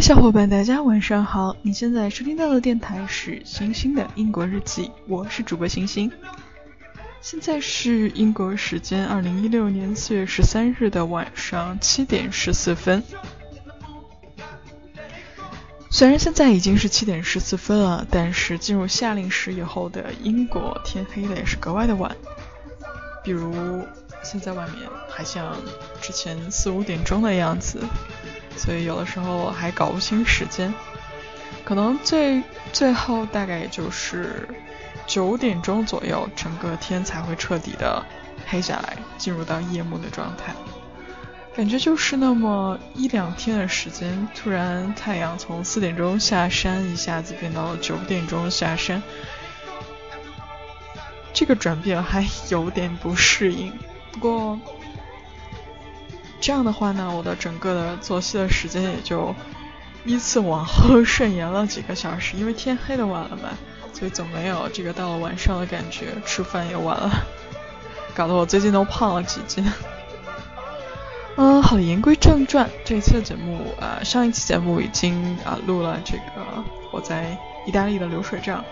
小伙伴，大家晚上好！你现在收听到的电台是星星的英国日记，我是主播星星。现在是英国时间二零一六年四月十三日的晚上七点十四分。虽然现在已经是七点十四分了，但是进入夏令时以后的英国天黑的也是格外的晚。比如现在外面还像之前四五点钟的样子。所以有的时候还搞不清时间，可能最最后大概也就是九点钟左右，整个天才会彻底的黑下来，进入到夜幕的状态。感觉就是那么一两天的时间，突然太阳从四点钟下山，一下子变到了九点钟下山，这个转变还有点不适应。不过。这样的话呢，我的整个的作息的时间也就依次往后顺延了几个小时，因为天黑的晚了嘛，所以总没有这个到了晚上的感觉，吃饭也晚了，搞得我最近都胖了几斤。嗯，好，言归正传，这一期的节目啊，上一期节目已经啊录了这个我在意大利的流水账，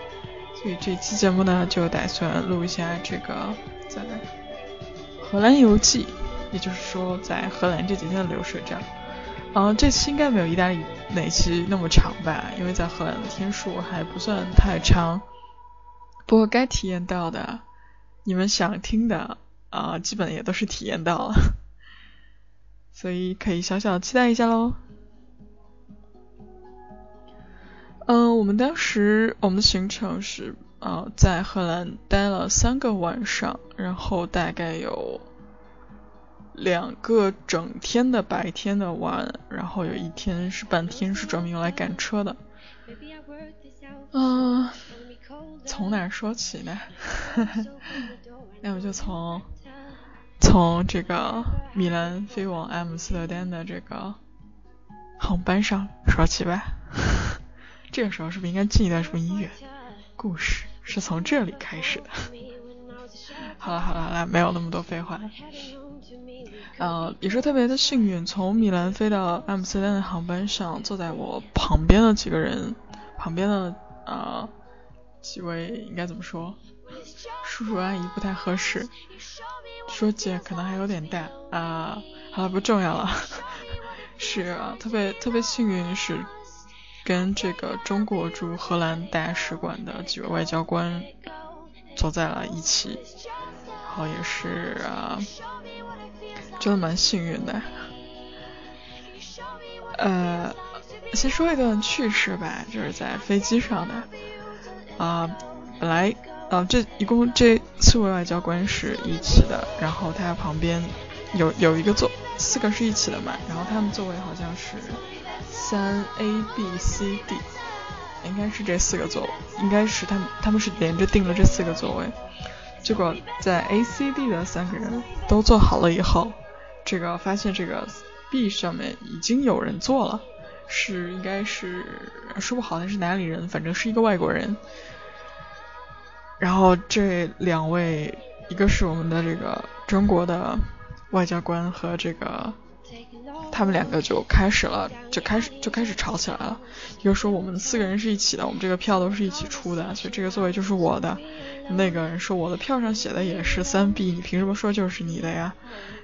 所以这期节目呢就打算录一下这个在荷兰游记。也就是说，在荷兰这几天的流水账，嗯，这期应该没有意大利那期那么长吧？因为在荷兰的天数还不算太长。不过该体验到的，你们想听的啊，基本也都是体验到了，所以可以小小期待一下喽。嗯，我们当时我们的行程是啊，在荷兰待了三个晚上，然后大概有。两个整天的白天的玩，然后有一天是半天是专门用来赶车的。嗯，从哪说起呢？那我就从从这个米兰飞往阿姆斯特丹的这个航班上说起吧。这个时候是不是应该进一段什么音乐？故事是从这里开始的。好了好了好了，没有那么多废话。呃，也是特别的幸运，从米兰飞到阿姆斯特丹的航班上，坐在我旁边的几个人，旁边的呃几位应该怎么说？叔叔阿姨不太合适，说姐可能还有点大啊。好了，不重要了。是啊，特别特别幸运是跟这个中国驻荷兰大使馆的几位外交官坐在了一起，然后也是啊。真的蛮幸运的，呃，先说一段趣事吧，就是在飞机上的，啊，本来啊这一共这四位外交官是一起的，然后他旁边有有一个座，四个是一起的嘛，然后他们座位好像是三 A B C D，应该是这四个座位，应该是他们他们是连着订了这四个座位，结果在 A C D 的三个人都坐好了以后。这个发现这个 B 上面已经有人做了，是应该是说不好那是哪里人，反正是一个外国人。然后这两位，一个是我们的这个中国的外交官和这个。他们两个就开始了，就开始就开始吵起来了。一个说我们四个人是一起的，我们这个票都是一起出的，所以这个座位就是我的。那个人说我的票上写的也是三 B，你凭什么说就是你的呀？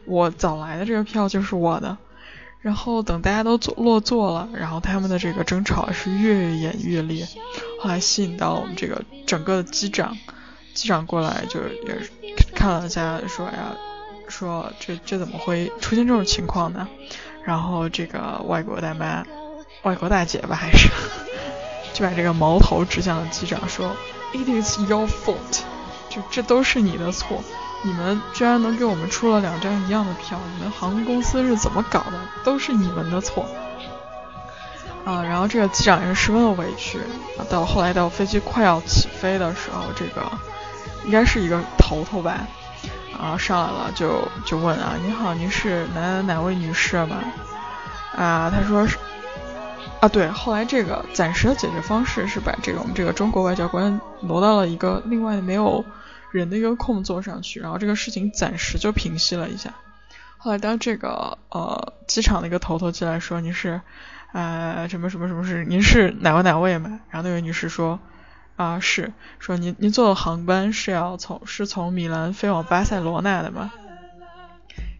我早来的这个票就是我的。然后等大家都坐落座了，然后他们的这个争吵是越演越烈，后来吸引到我们这个整个机长，机长过来就也看了一下，说呀。说这这怎么会出现这种情况呢？然后这个外国大妈、外国大姐吧，还是 就把这个矛头指向了机长，说 It is your fault，就这都是你的错，你们居然能给我们出了两张一样的票，你们航空公司是怎么搞的？都是你们的错啊！然后这个机长也是十分的委屈。到后来到飞机快要起飞的时候，这个应该是一个头头吧。然后上来了，就就问啊，你好，您是哪哪位女士吗？啊，他说是啊，对，后来这个暂时的解决方式是把这个我们这个中国外交官挪到了一个另外没有人的一个空座上去，然后这个事情暂时就平息了一下。后来当这个呃机场的一个头头进来说，您是呃，什么什么什么是您是哪位哪位嘛？然后那位女士说啊是，说您您坐的航班是要从是从米兰飞往巴塞罗那的吗？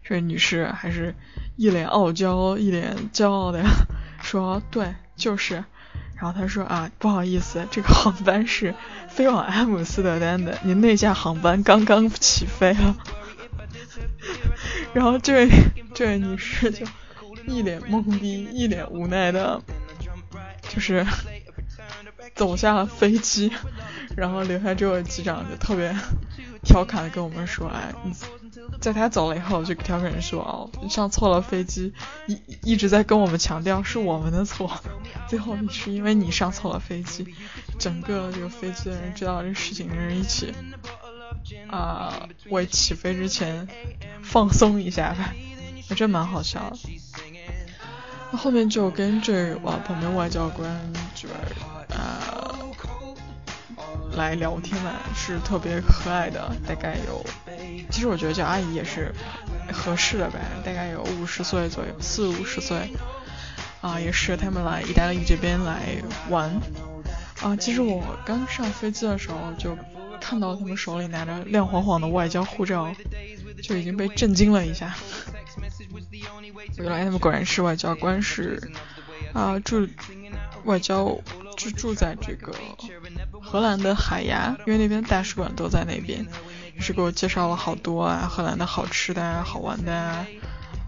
这位女士还是一脸傲娇，一脸骄傲的呀说对，就是。然后他说啊，不好意思，这个航班是飞往阿姆斯特丹的，您那架航班刚刚起飞了。然后这位这位女士就一脸懵逼，一脸无奈的，就是走下了飞机，然后留下这位机长就特别调侃的跟我们说，哎，在他走了以后，就调侃人说，哦，上错了飞机，一一直在跟我们强调是我们的错，最后是因为你上错了飞机，整个这个飞机的人知道这事情的人一起。啊，为起飞之前放松一下吧，还真蛮好笑的。后面就跟这哇旁边外交官这边来聊天嘛，是特别可爱的，大概有，其实我觉得叫阿姨也是合适的呗，大概有五十岁左右，四五十岁啊，也是他们来意大利这边来玩啊。其实我刚上飞机的时候就。看到他们手里拿着亮晃晃的外交护照，就已经被震惊了一下。原来他们果然是外交官，是啊住外交就住在这个荷兰的海牙，因为那边大使馆都在那边，是给我介绍了好多啊荷兰的好吃的啊好玩的啊。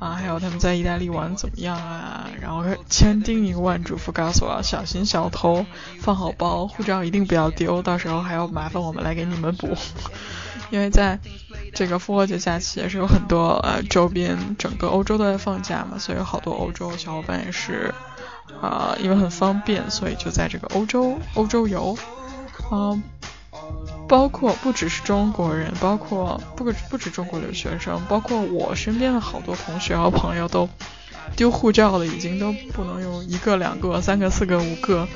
啊，还有他们在意大利玩怎么样啊？然后千叮咛万嘱咐告诉我小心小偷，放好包，护照一定不要丢，到时候还要麻烦我们来给你们补。因为在这个复活节假期也是有很多呃周边整个欧洲都在放假嘛，所以有好多欧洲小伙伴也是啊，因为很方便，所以就在这个欧洲欧洲游，嗯。包括不只是中国人，包括不不止中国留学生，包括我身边的好多同学和朋友都丢护照的，已经都不能用一个、两个、三个、四个、五个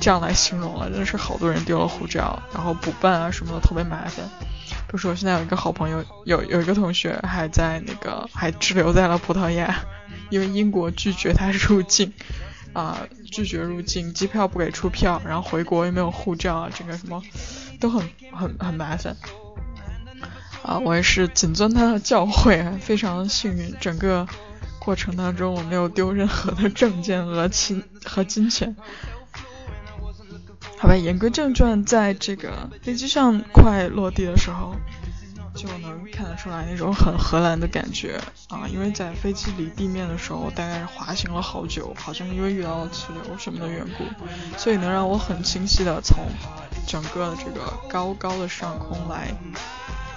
这样来形容了，真的是好多人丢了护照，然后补办啊什么的特别麻烦。比如说我现在有一个好朋友，有有一个同学还在那个还滞留在了葡萄牙，因为英国拒绝他入境啊，拒绝入境，机票不给出票，然后回国又没有护照啊，这个什么。都很很很麻烦啊！我也是谨遵他的教诲，非常幸运，整个过程当中我没有丢任何的证件和金和金钱。好吧，言归正传，在这个飞机上快落地的时候，就能看得出来那种很荷兰的感觉啊！因为在飞机离地面的时候，大概滑行了好久，好像因为遇到了气流什么的缘故，所以能让我很清晰的从。整个的这个高高的上空来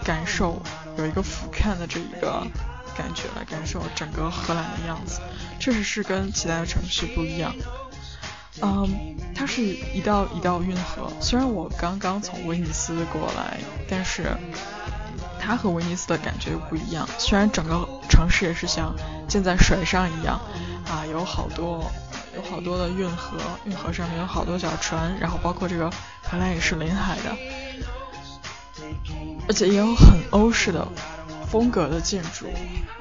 感受，有一个俯瞰的这一个感觉来感受整个荷兰的样子，确实是跟其他的城市不一样。嗯，它是一道一道运河，虽然我刚刚从威尼斯过来，但是它和威尼斯的感觉又不一样。虽然整个城市也是像建在水上一样，啊，有好多。有好多的运河，运河上面有好多小船，然后包括这个荷兰也是临海的，而且也有很欧式的风格的建筑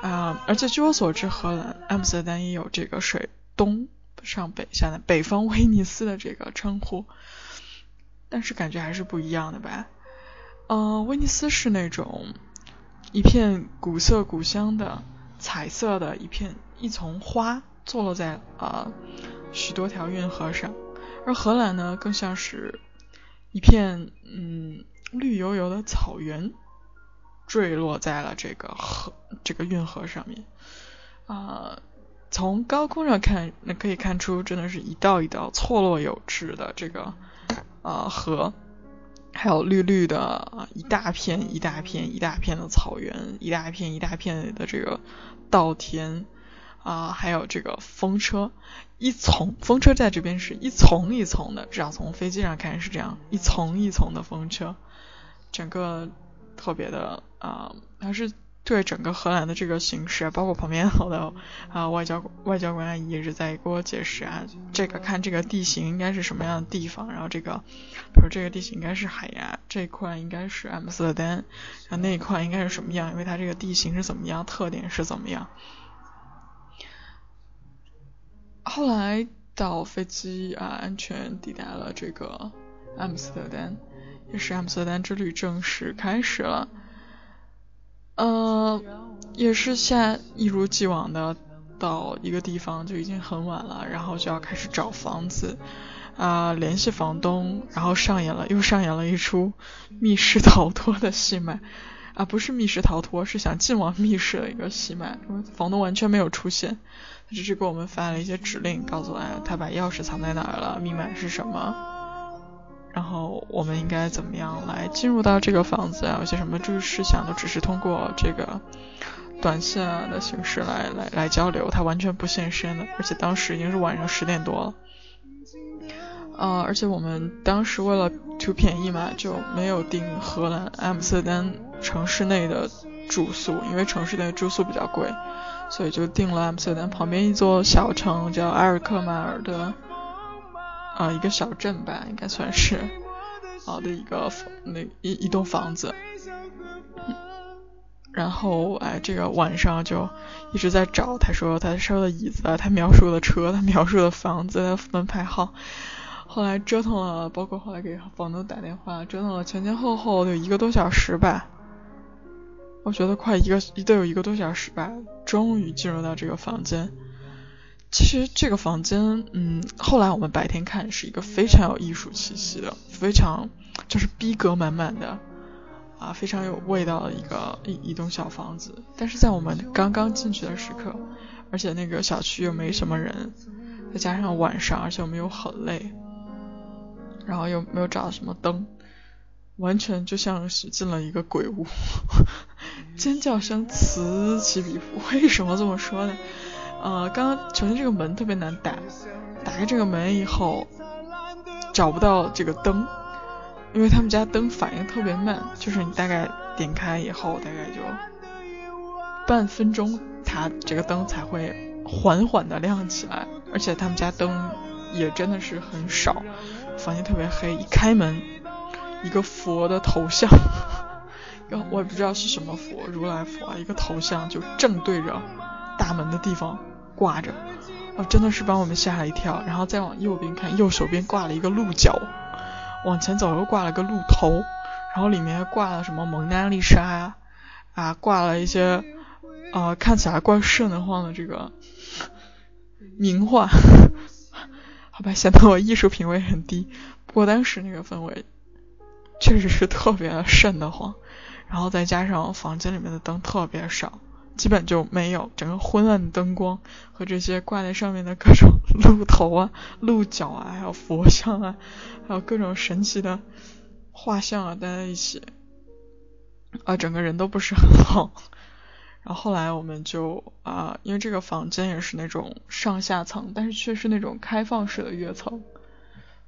啊。而且据我所知，荷兰阿姆斯特丹也有这个水东上北下的北方威尼斯的这个称呼，但是感觉还是不一样的吧。嗯，威尼斯是那种一片古色古香的彩色的一片一丛花。坐落在啊许多条运河上，而荷兰呢，更像是一片嗯绿油油的草原，坠落在了这个河这个运河上面啊。从高空上看，那可以看出，真的是一道一道错落有致的这个啊河，还有绿绿的一大片一大片一大片的草原，一大片一大片的这个稻田。啊，还有这个风车，一丛风车在这边是一丛一丛的，至少从飞机上看是这样，一丛一丛的风车，整个特别的啊，还是对整个荷兰的这个形势，包括旁边好的啊外交外交官阿姨一直在给我解释啊，这个看这个地形应该是什么样的地方，然后这个比如这个地形应该是海牙，这一块应该是阿姆斯特丹，然后那一块应该是什么样，因为它这个地形是怎么样，特点是怎么样。后来到飞机啊，安全抵达了这个阿姆斯特丹，也是阿姆斯特丹之旅正式开始了。呃，也是下一如既往的到一个地方就已经很晚了，然后就要开始找房子啊，联系房东，然后上演了又上演了一出密室逃脱的戏码啊，不是密室逃脱，是想进往密室的一个戏码，房东完全没有出现。只是给我们发了一些指令，告诉我他把钥匙藏在哪儿了，密码是什么，然后我们应该怎么样来进入到这个房子啊？有些什么注意事项都只是通过这个短信啊的形式来来来交流，他完全不现身的。而且当时已经是晚上十点多了，呃，而且我们当时为了图便宜嘛，就没有订荷兰阿姆斯特丹城市内的住宿，因为城市内住宿比较贵。所以就订了阿姆斯特丹旁边一座小城，叫埃尔克马尔的啊一个小镇吧，应该算是好的一个那一一栋房子。然后哎，这个晚上就一直在找，他说他收的椅子，他描述的车，他描述的房子，门牌号。后来折腾了，包括后来给房东打电话，折腾了前前后后有一个多小时吧。我觉得快一个都有一个多小时吧，终于进入到这个房间。其实这个房间，嗯，后来我们白天看是一个非常有艺术气息的，非常就是逼格满满的啊，非常有味道的一个一一栋小房子。但是在我们刚刚进去的时刻，而且那个小区又没什么人，再加上晚上，而且我们又很累，然后又没有找到什么灯。完全就像是进了一个鬼屋，尖叫声此起彼伏。为什么这么说呢？呃，刚刚首先这个门特别难打，打开这个门以后找不到这个灯，因为他们家灯反应特别慢，就是你大概点开以后，大概就半分钟，它这个灯才会缓缓的亮起来，而且他们家灯也真的是很少，房间特别黑，一开门。一个佛的头像，我也不知道是什么佛，如来佛啊，一个头像就正对着大门的地方挂着，啊，真的是把我们吓了一跳。然后再往右边看，右手边挂了一个鹿角，往前走又挂了个鹿头，然后里面挂了什么蒙娜丽莎呀，啊，挂了一些啊看起来怪瘆得慌的这个 名画，好吧，显得我艺术品味很低。不过当时那个氛围。确实是特别的瘆得慌，然后再加上房间里面的灯特别少，基本就没有，整个昏暗的灯光和这些挂在上面的各种 鹿头啊、鹿角啊，还有佛像啊，还有各种神奇的画像啊，待在一起，啊，整个人都不是很好。然后后来我们就啊，因为这个房间也是那种上下层，但是却是那种开放式的跃层。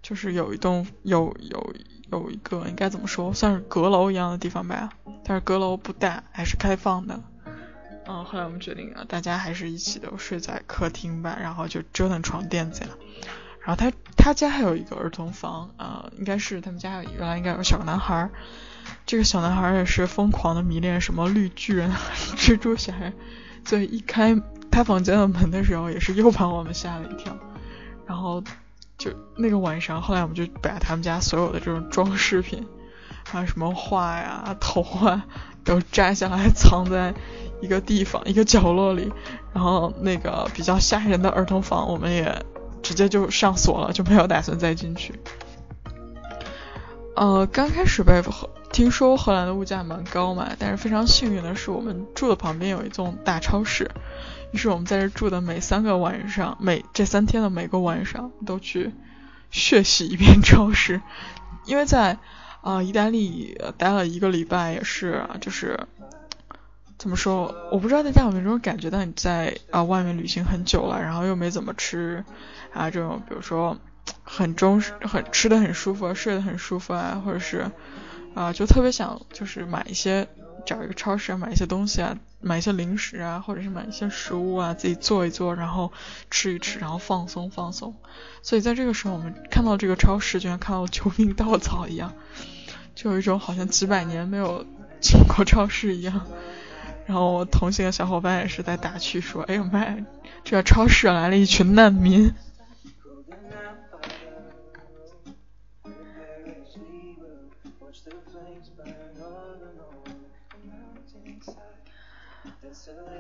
就是有一栋有有有一个应该怎么说，算是阁楼一样的地方吧，但是阁楼不大，还是开放的。嗯，后来我们决定啊，大家还是一起都睡在客厅吧，然后就折腾床垫子呀。然后他他家还有一个儿童房啊，应该是他们家原来应该有个小男孩，这个小男孩也是疯狂的迷恋什么绿巨人、蜘蛛侠，所以一开他房间的门的时候，也是又把我们吓了一跳，然后。就那个晚上，后来我们就把他们家所有的这种装饰品，还有什么画呀、头啊，都摘下来藏在一个地方、一个角落里。然后那个比较吓人的儿童房，我们也直接就上锁了，就没有打算再进去。呃，刚开始被听说荷兰的物价蛮高嘛，但是非常幸运的是，我们住的旁边有一栋大超市。于是我们在这住的每三个晚上，每这三天的每个晚上都去血洗一遍超市，因为在啊意大利待了一个礼拜也是，就是怎么说，我不知道大家有没有这种感觉，到你在啊外面旅行很久了，然后又没怎么吃啊这种，比如说很中很吃的很舒服，睡得很舒服啊，或者是啊就特别想就是买一些。找一个超市买一些东西啊，买一些零食啊，或者是买一些食物啊，自己做一做，然后吃一吃，然后放松放松。所以在这个时候，我们看到这个超市，就像看到救命稻草一样，就有一种好像几百年没有进过超市一样。然后我同行的小伙伴也是在打趣说：“哎呦妈呀，这个超市来了一群难民。”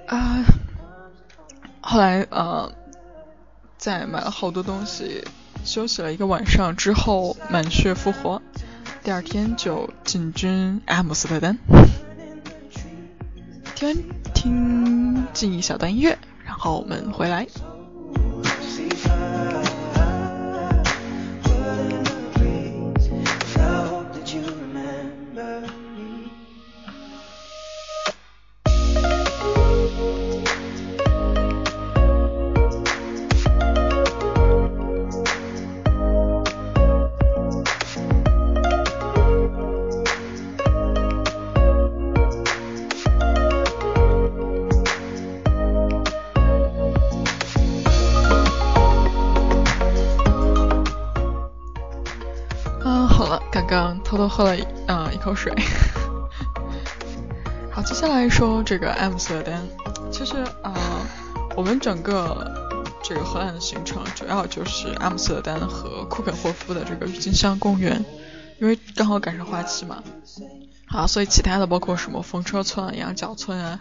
啊，后来呃，在买了好多东西，休息了一个晚上之后，满血复活，第二天就进军阿姆斯特丹。听听进一小段音乐，然后我们回来。水。好，接下来说这个阿姆斯特丹。其实啊，我们整个这个荷兰的行程主要就是阿姆斯特丹和库肯霍夫的这个郁金香公园，因为刚好赶上花期嘛。好，所以其他的包括什么风车村、羊角村啊、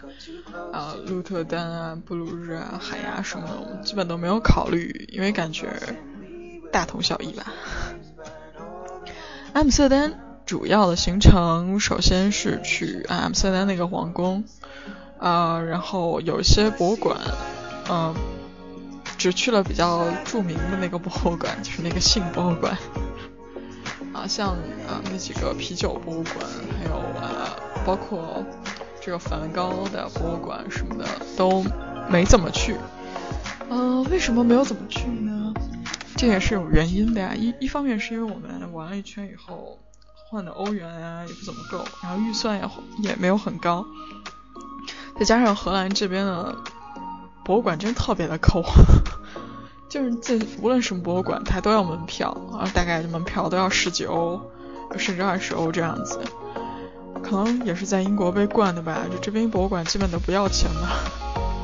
啊鹿特丹啊、布鲁日啊、海牙什么的，我们基本都没有考虑，因为感觉大同小异吧。阿姆斯特丹主要的行程，首先是去阿姆斯特丹那个皇宫，啊，然后有一些博物馆，嗯，只去了比较著名的那个博物馆，就是那个性博物馆，啊，像啊那几个啤酒博物馆，还有啊包括这个梵高的博物馆什么的都没怎么去，呃，为什么没有怎么去呢？这也是有原因的呀，一一方面是因为我们玩了一圈以后换的欧元啊也不怎么够，然后预算也也没有很高，再加上荷兰这边的博物馆真特别的抠，就是这无论什么博物馆它都要门票，啊大概门票都要十几欧甚至二十欧这样子，可能也是在英国被惯的吧，就这边博物馆基本都不要钱的，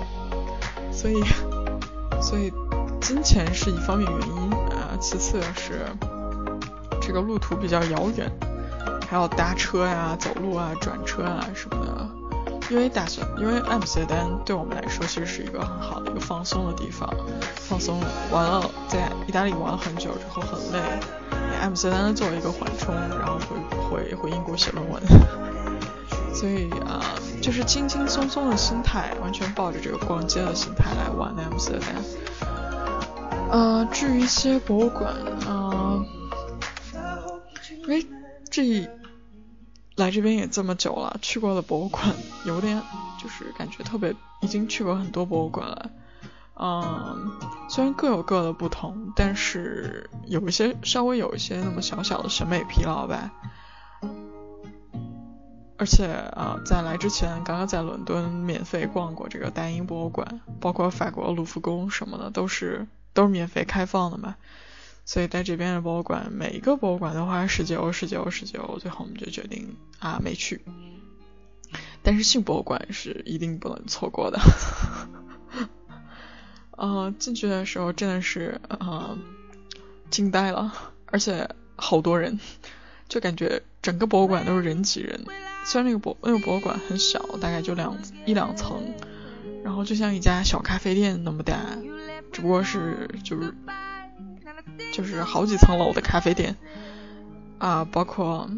所以所以。金钱是一方面原因啊，其次是这个路途比较遥远，还要搭车呀、走路啊、转车啊什么的。因为打算，因为阿姆斯特丹对我们来说其实是一个很好的一个放松的地方，放松完了在意大利玩了很久之后很累，阿姆斯特丹作为一个缓冲，然后回回回英国写论文，所以啊，就是轻轻松松的心态，完全抱着这个逛街的心态来玩阿姆斯特丹。呃，至于一些博物馆，呃，因为这来这边也这么久了，去过的博物馆有点，就是感觉特别，已经去过很多博物馆了。嗯，虽然各有各的不同，但是有一些稍微有一些那么小小的审美疲劳吧。而且啊，在来之前，刚刚在伦敦免费逛过这个大英博物馆，包括法国卢浮宫什么的，都是。都是免费开放的嘛，所以在这边的博物馆，每一个博物馆都花十几欧、十几欧、十几欧，最后我们就决定啊没去。但是性博物馆是一定不能错过的。呃，进去的时候真的是呃惊呆了，而且好多人，就感觉整个博物馆都是人挤人。虽然那个博那个博物馆很小，大概就两一两层，然后就像一家小咖啡店那么大。只不过是就是就是好几层楼的咖啡店。啊，包括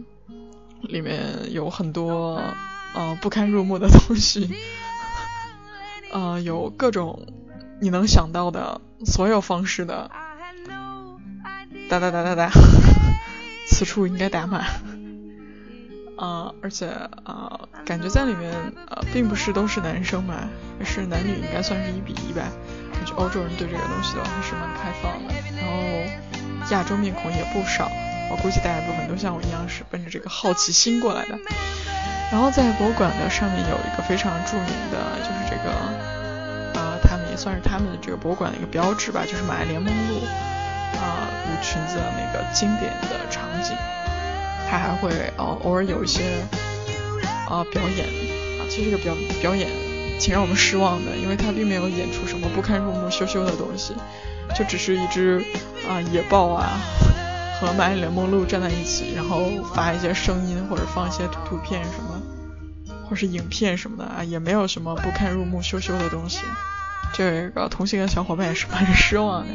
里面有很多呃不堪入目的东西，呃有各种你能想到的所有方式的。哒哒哒哒哒，此处应该打码。啊，而且啊感觉在里面呃并不是都是男生嘛，是男女应该算是一比一吧。感觉欧洲人对这个东西都还是蛮开放的，然后亚洲面孔也不少，我估计大部分都像我一样是奔着这个好奇心过来的。然后在博物馆的上面有一个非常著名的，就是这个啊，他们也算是他们的这个博物馆的一个标志吧，就是玛丽莲梦露啊舞裙子的那个经典的场景。他还会哦偶尔有一些啊表演啊，其实这个表表演。挺让我们失望的，因为他并没有演出什么不堪入目、羞羞的东西，就只是一只啊野豹啊和和玛丽莲梦露站在一起，然后发一些声音或者放一些图片什么，或是影片什么的啊，也没有什么不堪入目、羞羞的东西。这个同行的小伙伴也是蛮 失望的。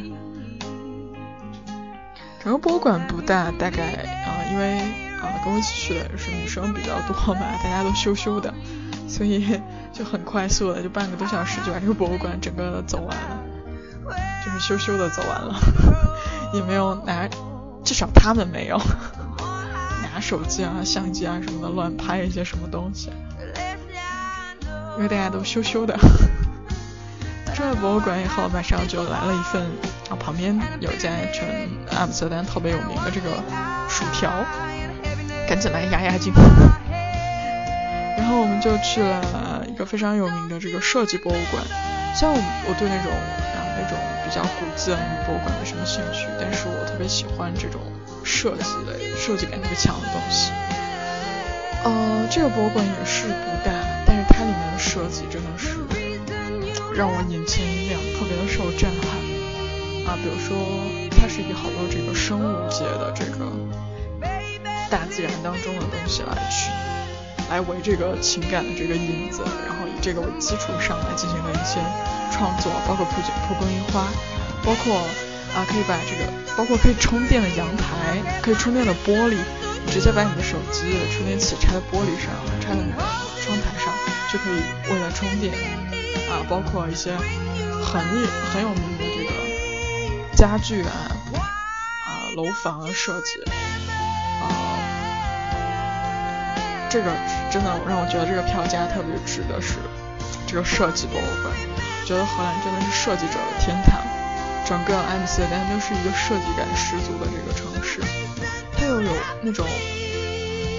整个博物馆不大，大概啊，因为啊跟我一起去的是女生比较多嘛，大家都羞羞的，所以 就很快速的就半个多小时就把这个博物馆整个走完了，就是羞羞的走完了，也没有拿，至少他们没有拿手机啊、相机啊什么的乱拍一些什么东西，因为大家都羞羞的。出了博物馆以后，马上就来了一份啊，旁边有家全阿姆斯特丹特别有名的这个薯条，赶紧来压压惊。然后我们就去了一个非常有名的这个设计博物馆。虽然我我对那种啊那种比较古迹的博物馆没什么兴趣，但是我特别喜欢这种设计类、设计感特别强的东西。呃，这个博物馆也是不大，但是它里面的设计真的是。让我眼前一亮，特别的受震撼啊！比如说，它是以好多这个生物界的这个大自然当中的东西来去来为这个情感的这个影子，然后以这个为基础上来进行了一些创作，包括蒲蒲公英花，包括啊可以把这个，包括可以充电的阳台，可以充电的玻璃，直接把你的手机充电器插在玻璃上，插在那个窗台上，就可以为了充电。啊，包括一些很很有名的这个家具啊，啊楼房的设计，这个真的让我觉得这个票价特别值得是这个设计博物馆，觉得荷兰真的是设计者的天堂，整个阿姆斯特丹都是一个设计感十足的这个城市，它又有那种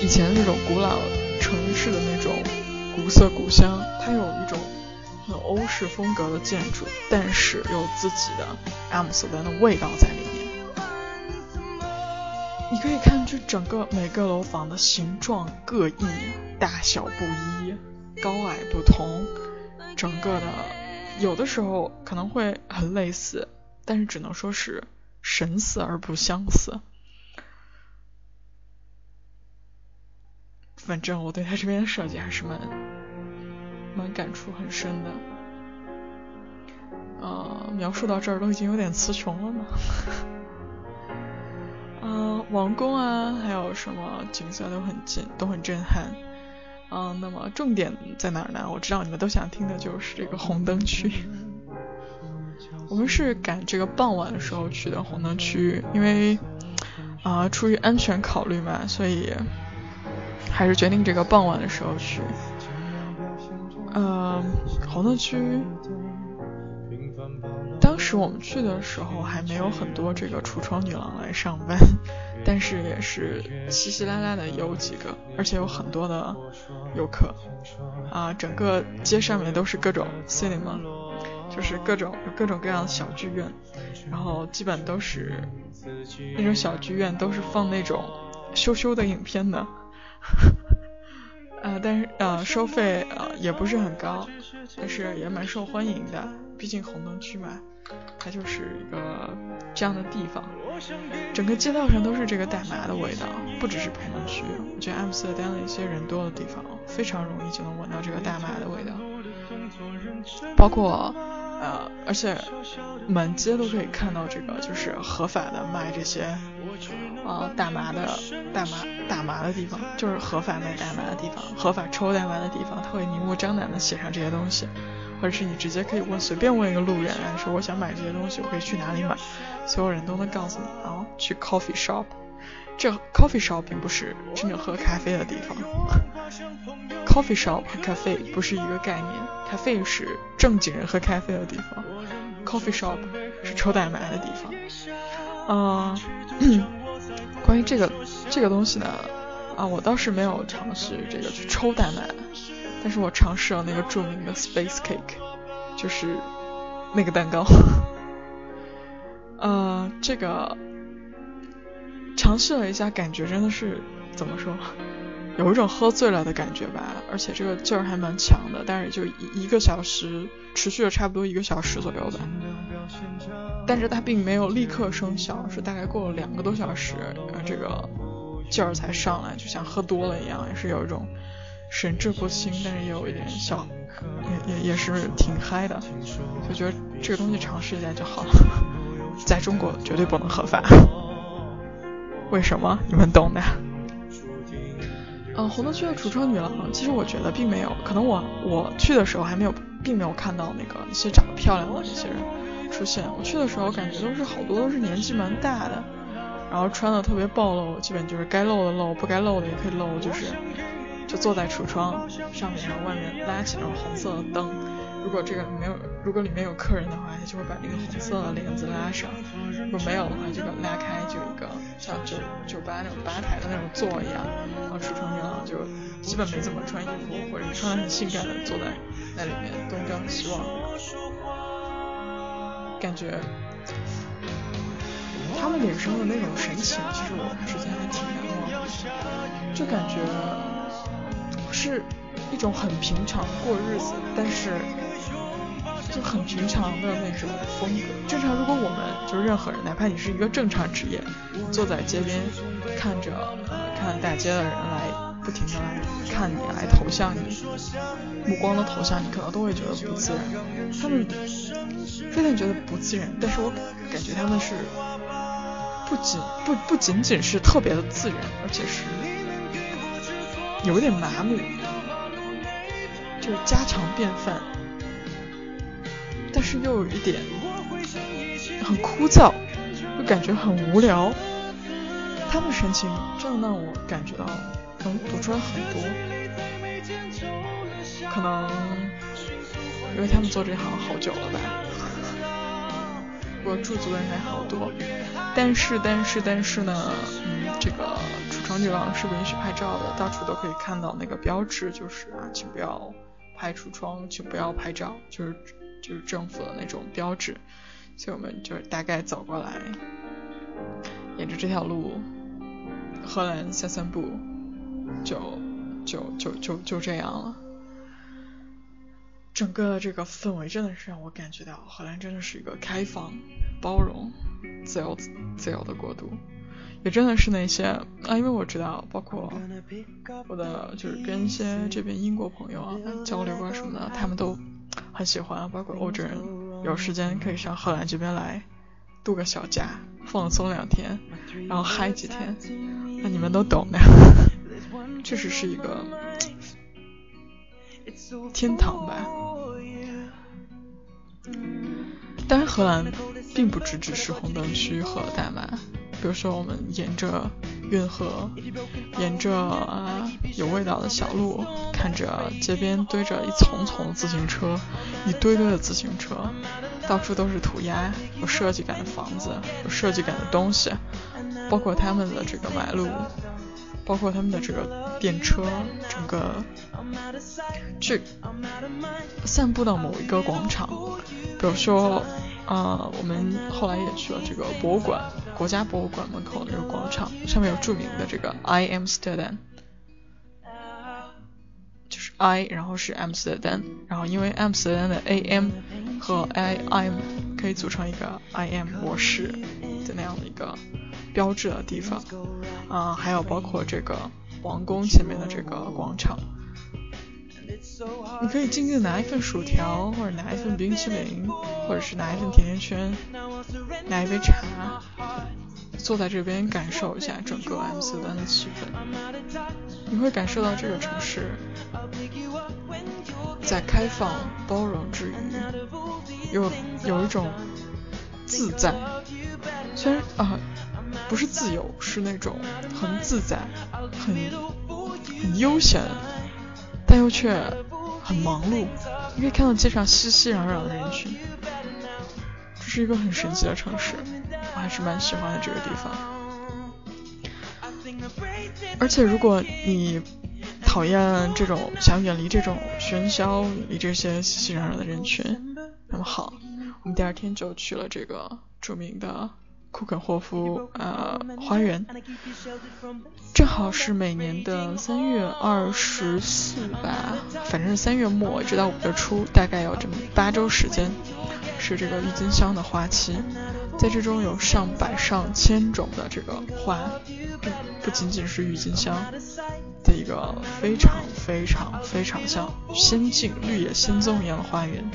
以前那种古老城市的那种古色古香，它有一种很。欧式风格的建筑，但是有自己的阿姆斯特丹的味道在里面。可以看这整个每个楼房的形状各异，大小不一，高矮不同，整个的有的时候可能会很类似，但是只能说是神似而不相似。反正我对他这边的设计还是蛮蛮感触很深的。呃，描述到这儿都已经有点词穷了呢。嗯，王宫啊，还有什么景色都很近，都很震撼。嗯，那么重点在哪儿呢？我知道你们都想听的就是这个红灯区。我们是赶这个傍晚的时候去的红灯区，因为啊，出于安全考虑嘛，所以还是决定这个傍晚的时候去。嗯，红灯区。当时我们去的时候还没有很多这个橱窗女郎来上班，但是也是稀稀拉拉的有几个，而且有很多的游客。啊，整个街上面都是各种 cinema，就是各种有各种各样的小剧院，然后基本都是那种小剧院都是放那种羞羞的影片的，呃，但是呃收费呃也不是很高，但是也蛮受欢迎的，毕竟红灯区嘛。它就是一个这样的地方，整个街道上都是这个大麻的味道，不只是评论区，我觉得阿姆斯特丹的一些人多的地方，非常容易就能闻到这个大麻的味道，包括呃，而且满街都可以看到这个就是合法的卖这些呃大麻的大麻大麻的地方，就是合法卖大麻的地方，合法抽大麻的地方，他会明目张胆的写上这些东西。或者是你直接可以问，随便问一个路人，说我想买这些东西，我可以去哪里买？所有人都能告诉你啊，去 coffee shop。这 coffee shop 并不是真正喝咖啡的地方，coffee shop 和咖啡不是一个概念，cafe 是正经人喝咖啡的地方，coffee shop 是抽大麻的地方。啊，关于这个这个东西呢，啊，我倒是没有尝试这个去抽大麻。但是我尝试了那个著名的 space cake，就是那个蛋糕，呃，这个尝试了一下，感觉真的是怎么说，有一种喝醉了的感觉吧，而且这个劲儿还蛮强的，但是就一一个小时持续了差不多一个小时左右吧，但是它并没有立刻生效，是大概过了两个多小时，这个劲儿才上来，就像喝多了一样，也是有一种神志不清，但是也有一点小，也也也是挺嗨的，就觉得这个东西尝试一下就好了，在中国绝对不能合法，为什么？你们懂的。嗯，红灯区的橱窗女郎，其实我觉得并没有，可能我我去的时候还没有，并没有看到那个一些长得漂亮的那些人出现。我去的时候感觉都是好多都是年纪蛮大的，然后穿的特别暴露，基本就是该露的露，不该露的也可以露，就是就坐在橱窗上面，然后外面拉起那种红色的灯。如果这个没有，如果里面有客人的话，他就会把那个红色的帘子拉上；如果没有的话，就拉开，就一个像酒酒吧那种吧台的那种座一样。然后橱窗女郎就基本没怎么穿衣服，或者穿的很性感的坐在那里面东张西望，感觉他们脸上的那种神情，其实我之前还挺难忘的，就感觉是一种很平常过日子，但是。就很平常的那种风格。正常，如果我们就是任何人，哪怕你是一个正常职业，坐在街边看着呃看大街的人来不停的看你，来投向你，目光的投向你，可能都会觉得不自然。他们非常觉得不自然，但是我感觉他们是不仅不不仅仅是特别的自然，而且是有点麻木，就是家常便饭。但是又有一点很枯燥，就感觉很无聊。他们的神情真的让我感觉到能读出来很多，可能因为他们做这行好久了吧。我驻足的人还好多，但是但是但是呢，嗯，这个长女郎是不允许拍照的，到处都可以看到那个标志，就是啊，请不要拍橱窗，请不要拍照，就是。就是政府的那种标志，所以我们就是大概走过来，沿着这条路，荷兰散散步，就就就就就这样了。整个的这个氛围真的是让我感觉到，荷兰真的是一个开放、包容、自由自由的国度，也真的是那些啊，因为我知道，包括我的就是跟一些这边英国朋友啊交流啊什么的，他们都。很喜欢，包括欧洲人有时间可以上荷兰这边来度个小假，放松两天，然后嗨几天，那你们都懂的，确实是一个天堂吧。当然，荷兰并不只只是红灯区和大马。比如说，我们沿着运河，沿着啊有味道的小路，看着街边堆着一丛丛自行车，一堆堆的自行车，到处都是涂鸦，有设计感的房子，有设计感的东西，包括他们的这个马路，包括他们的这个电车，整个去散步到某一个广场，比如说。啊，我们后来也去了这个博物馆，国家博物馆门口那个广场，上面有著名的这个 I am s t e r d a m 就是 I，然后是 M s t e r d a m 然后因为 M s t e r d a m 的 A M 和 I am 可以组成一个 I am 模式的那样的一个标志的地方，啊，还有包括这个王宫前面的这个广场。你可以静静拿一份薯条，或者拿一份冰淇淋，或者是拿一份甜甜圈，拿一杯茶，坐在这边感受一下整个阿姆斯特丹的气氛。你会感受到这个城市在开放包容之余，有有一种自在，虽然啊不是自由，是那种很自在、很很悠闲。但又却很忙碌，你可以看到街上熙熙攘攘的人群，这是一个很神奇的城市，我还是蛮喜欢的这个地方。而且如果你讨厌这种，想远离这种喧嚣，远离这些熙熙攘攘的人群，那么好，我们第二天就去了这个著名的。库肯霍夫呃花园，正好是每年的三月二十四吧，反正是三月末一，直到五月初，大概有这么八周时间，是这个郁金香的花期，在这中有上百上千种的这个花，不不仅仅是郁金香的一个非常非常非常像仙境绿野仙踪一样的花园。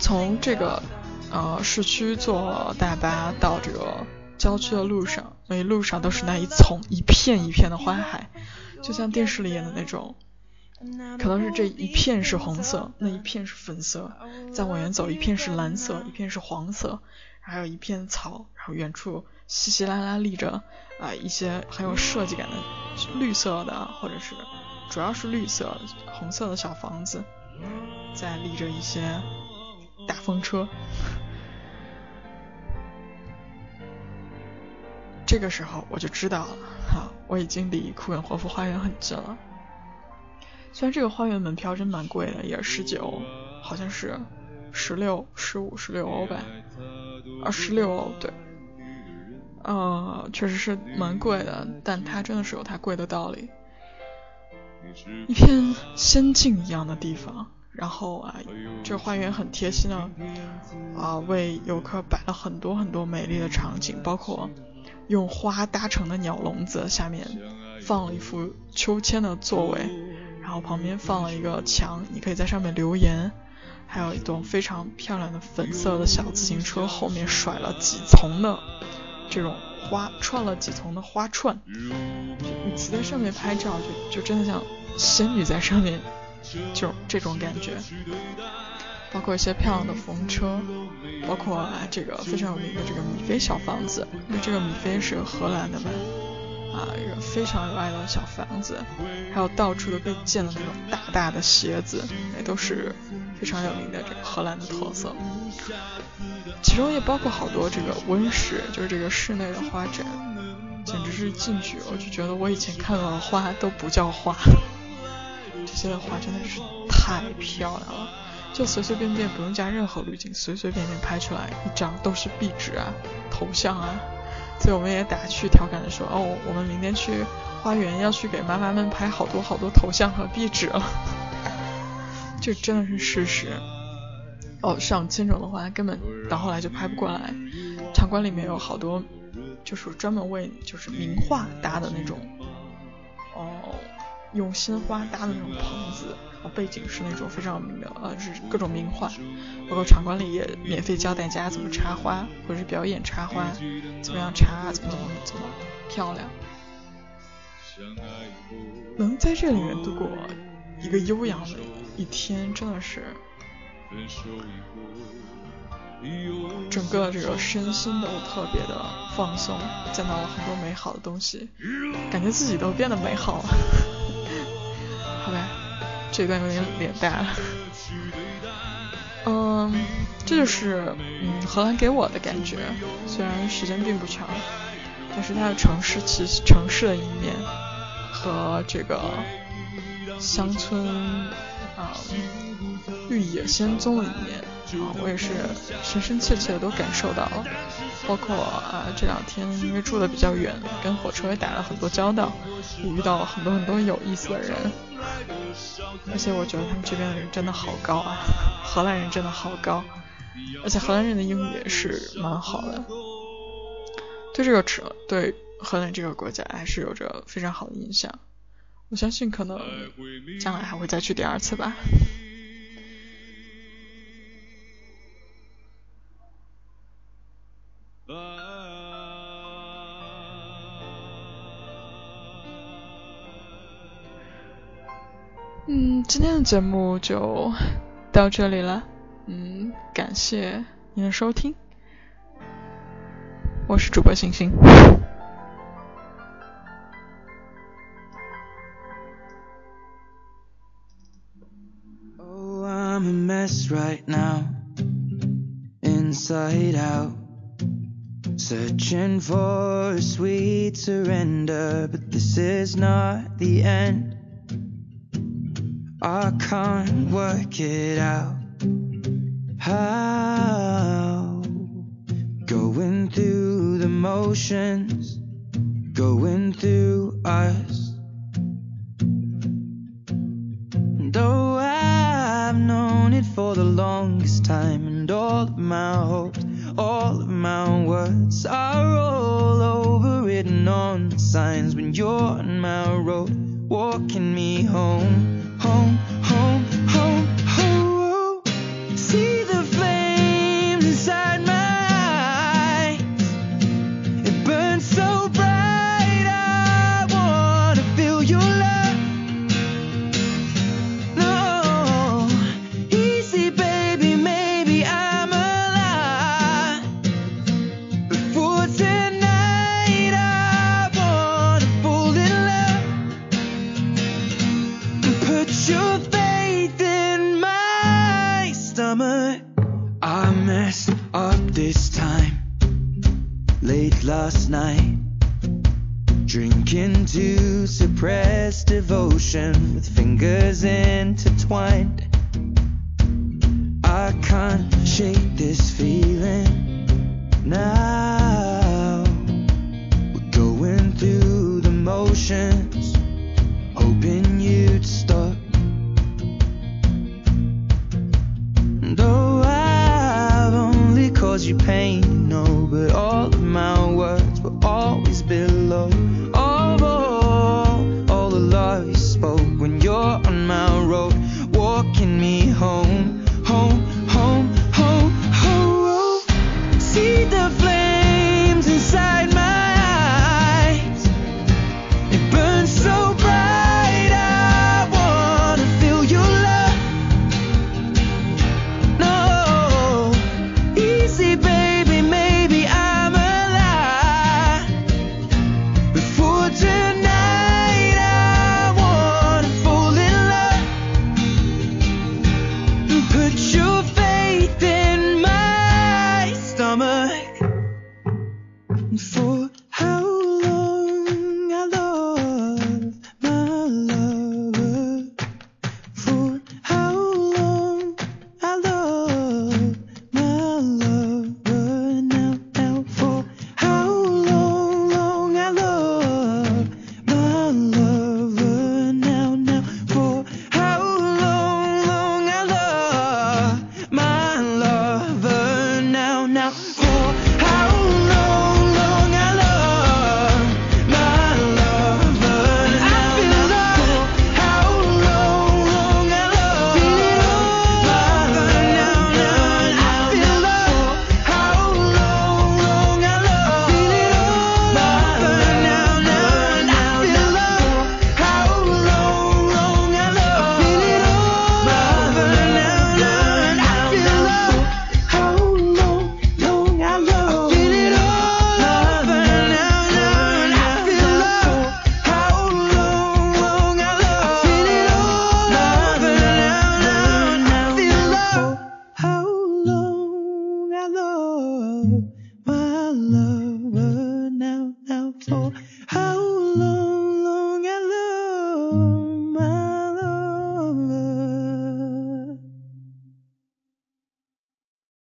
从这个呃市区坐大巴到这个郊区的路上，每路上都是那一丛一片一片的花海，就像电视里演的那种。可能是这一片是红色，那一片是粉色，再往远走，一片是蓝色，一片是黄色，还有一片草，然后远处稀稀拉拉立着啊一些很有设计感的绿色的，或者是主要是绿色、红色的小房子，再立着一些大风车。这个时候我就知道了，哈，我已经离库根霍夫花园很近了。虽然这个花园门票真蛮贵的，也是十九，好像是十六、十五、十六欧吧，啊，十六欧，对，呃，确实是蛮贵的，但它真的是有它贵的道理。一片仙境一样的地方，然后啊，这花园很贴心的啊，为游客摆了很多很多美丽的场景，包括用花搭成的鸟笼子，下面放了一副秋千的座位。然后旁边放了一个墙，你可以在上面留言。还有一栋非常漂亮的粉色的小自行车，后面甩了几层的这种花，串了几层的花串。你骑在上面拍照，就就真的像仙女在上面，就这种感觉。包括一些漂亮的风车，包括这个非常有名的这个米菲小房子，因为这个米菲是荷兰的嘛。啊，一个非常有爱的小房子，还有到处都被建的那种大大的鞋子，也都是非常有名的这个荷兰的特色。其中也包括好多这个温室，就是这个室内的花展，简直是进去我就觉得我以前看到的花都不叫花，这些的花真的是太漂亮了，就随随便便不用加任何滤镜，随随便便拍出来一张都是壁纸啊、头像啊。所以我们也打趣调侃的说，哦，我们明天去花园要去给妈妈们拍好多好多头像和壁纸了，这真的是事实。哦，上千种的花根本到后来就拍不过来，场馆里面有好多就是专门为就是名画搭的那种，哦。用鲜花搭的那种棚子，然后背景是那种非常有名的呃，是各种名画，包括场馆里也免费教大家怎么插花，或者是表演插花，怎么样插，怎么怎么怎么漂亮。能在这里面度过一个悠扬的一天，真的是整个这个身心都特别的放松，见到了很多美好的东西，感觉自己都变得美好了。好吧，这段有点脸大了。嗯，这就是嗯荷兰给我的感觉，虽然时间并不长，但是它的城市其城市的一面和这个乡村啊绿野仙踪的一面啊，我也是深深切切的都感受到了。包括啊这两天因为住的比较远，跟火车也打了很多交道，也遇到了很多很多有意思的人。而且我觉得他们这边的人真的好高啊，荷兰人真的好高，而且荷兰人的英语也是蛮好的，对这个车对荷兰这个国家还是有着非常好的印象。我相信可能将来还会再去第二次吧。嗯，今天的节目就到这里了。嗯，感谢您的收听，我是主播星星。I can't work it out. How? Going through the motions, going through us. Though I've known it for the longest time, and all of my hopes, all of my words are all over written on signs when you're on my road, walking me home. Shake this feeling now. We're going through the motions,